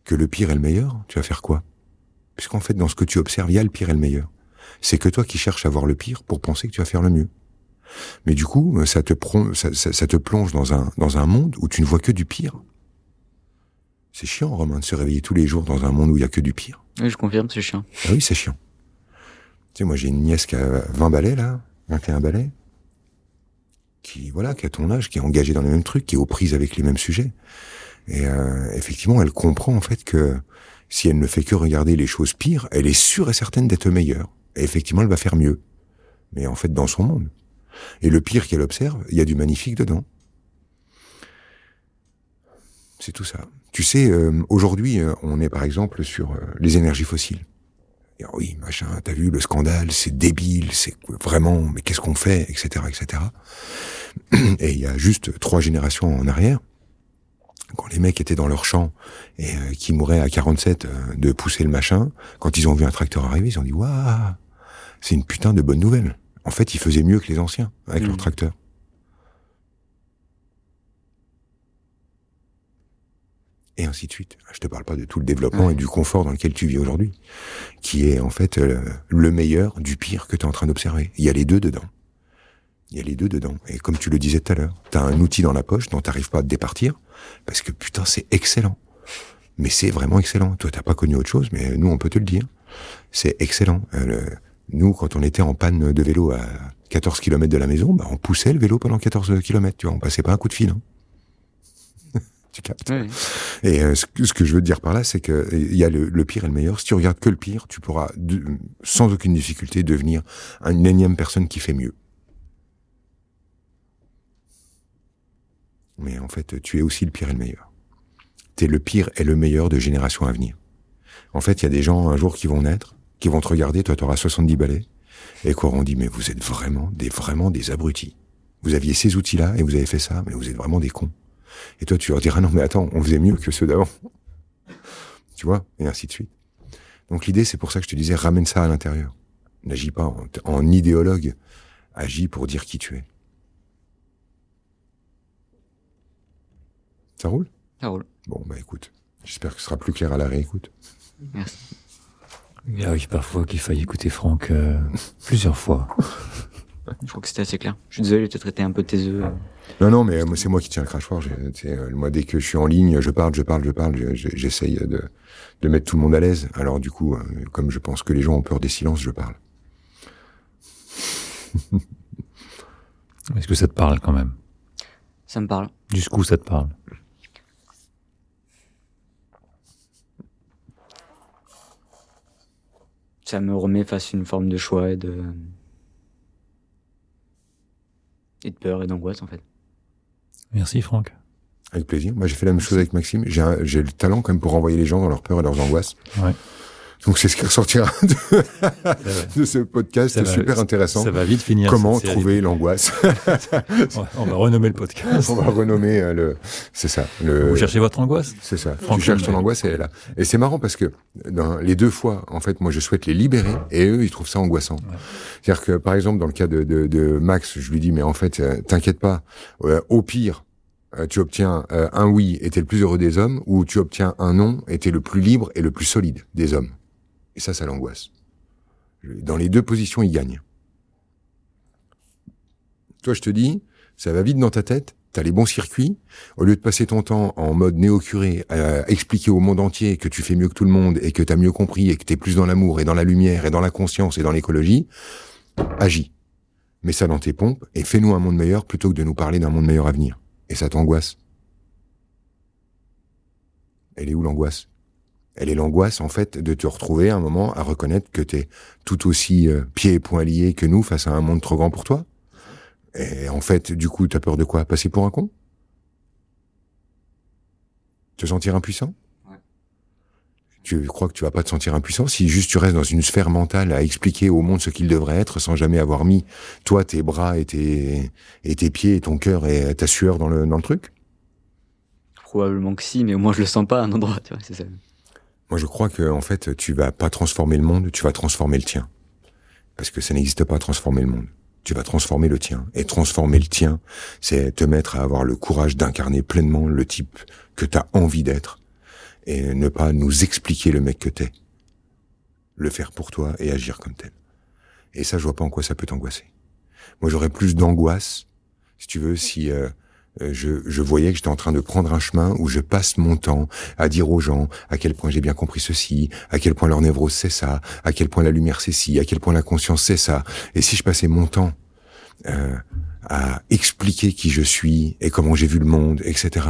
que le pire et le meilleur, tu vas faire quoi? Puisqu'en fait, dans ce que tu observes, il y a le pire et le meilleur. C'est que toi qui cherches à voir le pire pour penser que tu vas faire le mieux. Mais du coup, ça te, ça, ça te plonge dans un, dans un monde où tu ne vois que du pire. C'est chiant, Romain, de se réveiller tous les jours dans un monde où il y a que du pire. Oui, je confirme, c'est chiant. Ah oui, c'est chiant. Tu sais, moi, j'ai une nièce qui a 20 balais, là, 21 balais, qui, voilà, qui a ton âge, qui est engagée dans les mêmes trucs, qui est aux prises avec les mêmes sujets. Et euh, effectivement, elle comprend, en fait, que si elle ne fait que regarder les choses pires, elle est sûre et certaine d'être meilleure. Et effectivement, elle va faire mieux. Mais en fait, dans son monde. Et le pire qu'elle observe, il y a du magnifique dedans. C'est tout ça. Tu sais, euh, aujourd'hui, euh, on est par exemple sur euh, les énergies fossiles. Et, oui, machin, t'as vu le scandale, c'est débile, c'est vraiment, mais qu'est-ce qu'on fait, etc., etc. Et il y a juste trois générations en arrière, quand les mecs étaient dans leur champ et qui mouraient à 47 de pousser le machin, quand ils ont vu un tracteur arriver, ils ont dit waouh, c'est une putain de bonne nouvelle. En fait, ils faisaient mieux que les anciens avec leur mmh. tracteur. et ainsi de suite. Je te parle pas de tout le développement et du confort dans lequel tu vis aujourd'hui, qui est en fait euh, le meilleur du pire que tu es en train d'observer. Il y a les deux dedans. Il y a les deux dedans. Et comme tu le disais tout à l'heure, tu as un outil dans la poche dont t'arrives pas à te départir, parce que putain, c'est excellent. Mais c'est vraiment excellent. Toi, t'as pas connu autre chose, mais nous, on peut te le dire. C'est excellent. Euh, nous, quand on était en panne de vélo à 14 km de la maison, bah, on poussait le vélo pendant 14 km, tu vois, on passait pas un coup de fil. Hein. Et euh, ce, que je veux te dire par là, c'est que il y a le, pire et le meilleur. Si tu regardes que le pire, tu pourras sans aucune difficulté devenir une énième personne qui fait mieux. Mais en fait, tu es aussi le pire et le meilleur. Tu es le pire et le meilleur de génération à venir. En fait, il y a des gens un jour qui vont naître, qui vont te regarder, toi tu auras 70 balais, et qui auront dit mais vous êtes vraiment des vraiment des abrutis. Vous aviez ces outils-là et vous avez fait ça, mais vous êtes vraiment des cons. Et toi, tu leur diras, non, mais attends, on faisait mieux que ceux d'avant. tu vois, et ainsi de suite. Donc l'idée, c'est pour ça que je te disais, ramène ça à l'intérieur. N'agis pas en, idéologue, agis pour dire qui tu es. Ça roule? Ça roule. Bon, bah écoute, j'espère que ce sera plus clair à la réécoute. Merci. Il arrive parfois qu'il faille écouter Franck euh, plusieurs fois. Je crois que c'était assez clair. Je suis désolé, j'ai traité un peu tes œufs. Non, non, mais c'est moi qui tiens le crachoir. Moi, dès que je suis en ligne, je parle, je parle, je parle. J'essaye de, de mettre tout le monde à l'aise. Alors, du coup, comme je pense que les gens ont peur des silences, je parle. Est-ce que ça te parle quand même? Ça me parle. Jusqu'où ça te parle? Ça me remet face à une forme de choix et de. et de peur et d'angoisse en fait. Merci Franck. Avec plaisir. Moi j'ai fait la même chose avec Maxime. J'ai le talent quand même pour renvoyer les gens dans leurs peurs et leurs angoisses. Ouais. Donc c'est ce qui ressortira de, de ce podcast. Super intéressant. Ça va vite finir. Comment trouver l'angoisse On va renommer le podcast. On va renommer euh, le. C'est ça. Le... Vous cherchez votre angoisse? C'est ça. tu cherches ton angoisse, elle est là. Et c'est marrant parce que dans les deux fois, en fait, moi je souhaite les libérer et eux ils trouvent ça angoissant. C'est-à-dire que par exemple dans le cas de, de, de, Max, je lui dis mais en fait euh, t'inquiète pas. Euh, au pire, tu obtiens un oui et t'es le plus heureux des hommes, ou tu obtiens un non et t'es le plus libre et le plus solide des hommes. Et ça, ça l'angoisse. Dans les deux positions, il gagne. Toi, je te dis, ça va vite dans ta tête, t'as les bons circuits. Au lieu de passer ton temps en mode néo-curé à expliquer au monde entier que tu fais mieux que tout le monde et que t'as mieux compris et que t'es plus dans l'amour et dans la lumière et dans la conscience et dans l'écologie, agis. Mets ça dans tes pompes et fais-nous un monde meilleur plutôt que de nous parler d'un monde meilleur à venir. Et ça t'angoisse. Elle est où l'angoisse? Elle est l'angoisse en fait de te retrouver à un moment à reconnaître que tu es tout aussi euh, pieds et poings liés que nous face à un monde trop grand pour toi. Et en fait, du coup, tu as peur de quoi? Passer pour un con? Te sentir impuissant? Tu crois que tu vas pas te sentir impuissant si juste tu restes dans une sphère mentale à expliquer au monde ce qu'il devrait être sans jamais avoir mis toi tes bras et tes, et tes pieds et ton cœur et ta sueur dans le, dans le truc? Probablement que si, mais au moins je le sens pas à un endroit, tu vois, c'est ça. Moi, je crois que en fait, tu vas pas transformer le monde, tu vas transformer le tien, parce que ça n'existe pas transformer le monde. Tu vas transformer le tien. Et transformer le tien, c'est te mettre à avoir le courage d'incarner pleinement le type que tu as envie d'être et ne pas nous expliquer le mec que t'es. Le faire pour toi et agir comme tel. Et ça, je vois pas en quoi ça peut t'angoisser. Moi, j'aurais plus d'angoisse, si tu veux, si euh, je, je, voyais que j'étais en train de prendre un chemin où je passe mon temps à dire aux gens à quel point j'ai bien compris ceci, à quel point leur névrose c'est ça, à quel point la lumière c'est ci, à quel point la conscience c'est ça. Et si je passais mon temps euh, à expliquer qui je suis et comment j'ai vu le monde, etc.,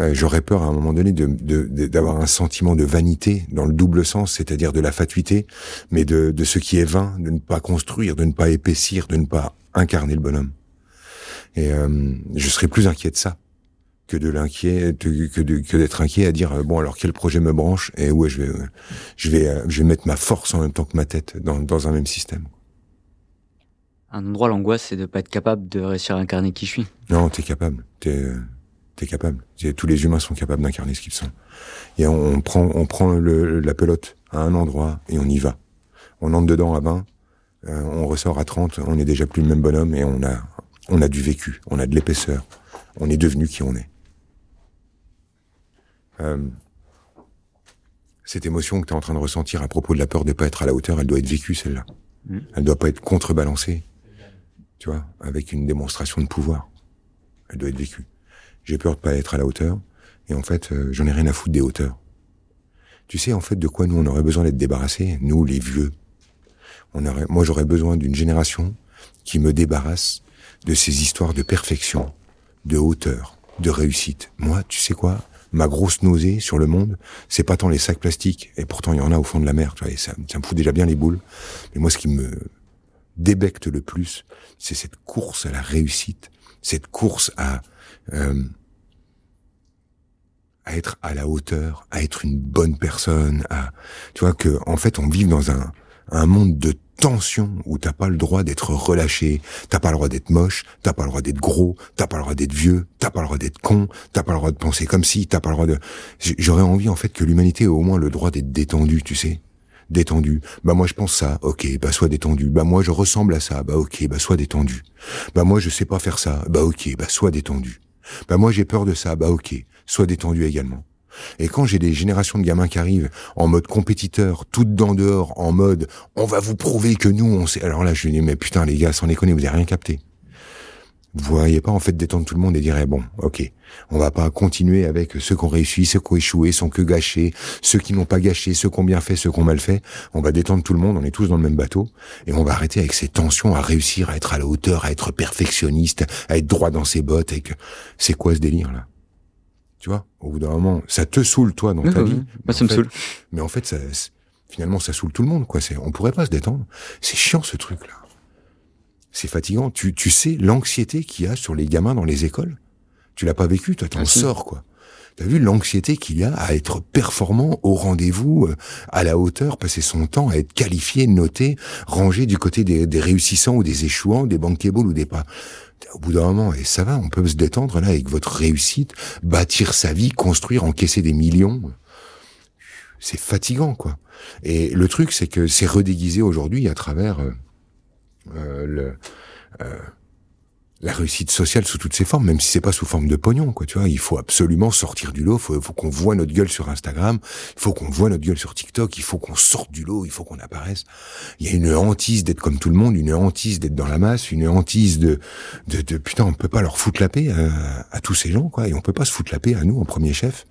euh, j'aurais peur à un moment donné d'avoir de, de, un sentiment de vanité dans le double sens, c'est-à-dire de la fatuité, mais de, de ce qui est vain, de ne pas construire, de ne pas épaissir, de ne pas incarner le bonhomme. Et euh, je serais plus inquiet de ça que de l'inquiet que d'être inquiet à dire euh, bon alors quel projet me branche et où je vais je vais euh, je vais mettre ma force en même temps que ma tête dans dans un même système. Un endroit l'angoisse c'est de pas être capable de réussir à incarner qui je suis. Non, t'es capable. T'es t'es capable. Tous les humains sont capables d'incarner ce qu'ils sont. Et on, prend on prend le, la pelote à un endroit et on y va. On entre dedans à 20, on ressort à 30, on est déjà plus le même bonhomme et on a on a du vécu, on a de l'épaisseur, on est devenu qui on est. Euh, cette émotion que tu es en train de ressentir à propos de la peur de pas être à la hauteur, elle doit être vécue celle-là. Mm. Elle doit pas être contrebalancée, tu vois, avec une démonstration de pouvoir. Elle doit être vécue. J'ai peur de pas être à la hauteur, et en fait, euh, j'en ai rien à foutre des hauteurs. Tu sais en fait de quoi nous on aurait besoin d'être débarrassés, nous les vieux? On aurait, moi j'aurais besoin d'une génération qui me débarrasse de ces histoires de perfection, de hauteur, de réussite. Moi, tu sais quoi? Ma grosse nausée sur le monde, c'est pas tant les sacs plastiques, et pourtant il y en a au fond de la mer, tu vois, et ça, me fout déjà bien les boules. Mais moi, ce qui me débecte le plus, c'est cette course à la réussite, cette course à euh, à être à la hauteur, à être une bonne personne, à tu vois que en fait on vit dans un un monde de tension où t'as pas le droit d'être relâché, t'as pas le droit d'être moche, t'as pas le droit d'être gros, t'as pas le droit d'être vieux, t'as pas le droit d'être con, t'as pas le droit de penser comme si, t'as pas le droit de. J'aurais envie en fait que l'humanité ait au moins le droit d'être détendue, tu sais, détendue. Bah moi je pense ça, ok, bah sois détendu. Bah moi je ressemble à ça, bah ok, bah sois détendu. Bah moi je sais pas faire ça, bah ok, bah sois détendu. Bah moi j'ai peur de ça, bah ok, sois détendu également. Et quand j'ai des générations de gamins qui arrivent en mode compétiteur, tout dedans dehors, en mode on va vous prouver que nous on sait. Alors là, je dis mais putain les gars, sans déconner, vous avez rien capté. Vous voyez pas en fait détendre tout le monde et dire eh bon, ok, on va pas continuer avec ceux qui ont réussi, ceux qui ont échoué, sont que gâchés, ceux qui n'ont pas gâché, ceux qui ont bien fait, ceux qui ont mal fait. On va détendre tout le monde, on est tous dans le même bateau et on va arrêter avec ces tensions à réussir à être à la hauteur, à être perfectionniste, à être droit dans ses bottes. Et que c'est quoi ce délire là? Tu vois Au bout d'un moment, ça te saoule toi dans ta vie. Moi, ça me saoule. Mais en fait, ça, finalement, ça saoule tout le monde. Quoi. C'est, on pourrait pas se détendre. C'est chiant ce truc là c'est fatigant. Tu, tu sais l'anxiété qu'il y a sur les gamins dans les écoles? Tu l'as pas vécu, toi, t'en ah, sors, quoi. T'as vu l'anxiété qu'il y a à être performant au rendez-vous, euh, à la hauteur, passer son temps à être qualifié, noté, rangé du côté des, réussissants ou des échouants, des bankable ou des pas? Au bout d'un moment, et ça va, on peut se détendre là avec votre réussite, bâtir sa vie, construire, encaisser des millions. C'est fatigant, quoi. Et le truc, c'est que c'est redéguisé aujourd'hui à travers euh, euh, le, euh, la réussite sociale sous toutes ses formes, même si c'est pas sous forme de pognon, quoi. Tu vois, il faut absolument sortir du lot. Il faut, faut qu'on voit notre gueule sur Instagram. Il faut qu'on voit notre gueule sur TikTok. Il faut qu'on sorte du lot. Il faut qu'on apparaisse. Il y a une hantise d'être comme tout le monde, une hantise d'être dans la masse, une hantise de, de, de putain, on peut pas leur foutre la paix à, à, tous ces gens, quoi. Et on peut pas se foutre la paix à nous en premier chef.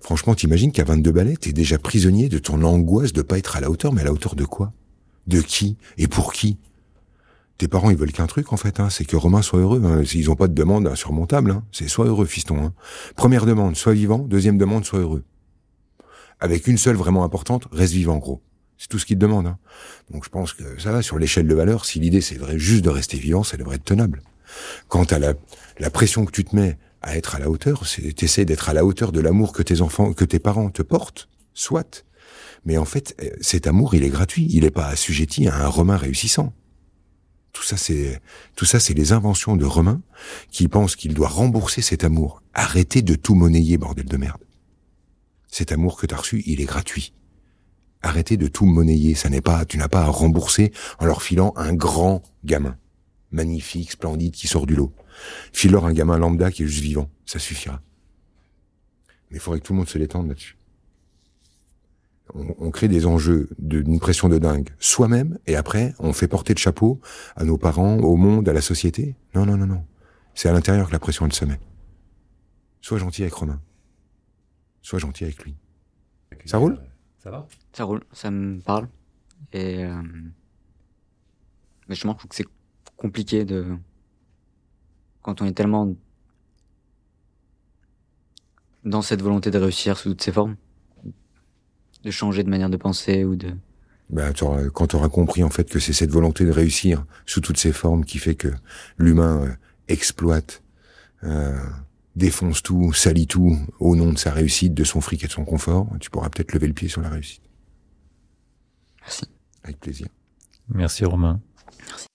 Franchement, t'imagines qu'à 22 balais, t'es déjà prisonnier de ton angoisse de pas être à la hauteur, mais à la hauteur de quoi? De qui? Et pour qui? Tes parents, ils veulent qu'un truc, en fait, hein, c'est que Romain soit heureux. Hein. Ils ont pas de demande insurmontable. Hein. C'est sois heureux, fiston. Hein. Première demande, sois vivant. Deuxième demande, sois heureux. Avec une seule vraiment importante, reste vivant, gros. C'est tout ce qu'ils te demandent. Donc je pense que ça va, sur l'échelle de valeur, si l'idée c'est juste de rester vivant, ça devrait être tenable. Quant à la, la pression que tu te mets à être à la hauteur, c'est t'essaies d'être à la hauteur de l'amour que tes enfants, que tes parents te portent, soit. Mais en fait, euh, cet amour, il est gratuit. Il n'est pas assujetti à un Romain réussissant. Tout ça, c'est tout ça, c'est les inventions de Romain qui pense qu'il doit rembourser cet amour. Arrêtez de tout monnayer, bordel de merde. Cet amour que t'as reçu, il est gratuit. Arrêtez de tout monnayer. Ça n'est pas, tu n'as pas à rembourser en leur filant un grand gamin, magnifique, splendide, qui sort du lot. File-leur un gamin lambda qui est juste vivant. Ça suffira. Mais il faudrait que tout le monde se détende là-dessus on, crée des enjeux d'une pression de dingue soi-même et après on fait porter le chapeau à nos parents, au monde, à la société. Non, non, non, non. C'est à l'intérieur que la pression elle se met. Sois gentil avec Romain. Sois gentil avec lui. Ça roule? Ça va? Ça roule, ça me parle. Et euh... mais je trouve que c'est compliqué de quand on est tellement dans cette volonté de réussir sous toutes ses formes de changer de manière de penser ou de... Bah, quand tu auras compris en fait que c'est cette volonté de réussir sous toutes ses formes qui fait que l'humain euh, exploite, euh, défonce tout, salit tout au nom de sa réussite, de son fric et de son confort, tu pourras peut-être lever le pied sur la réussite. Merci. Avec plaisir. Merci Romain. Merci.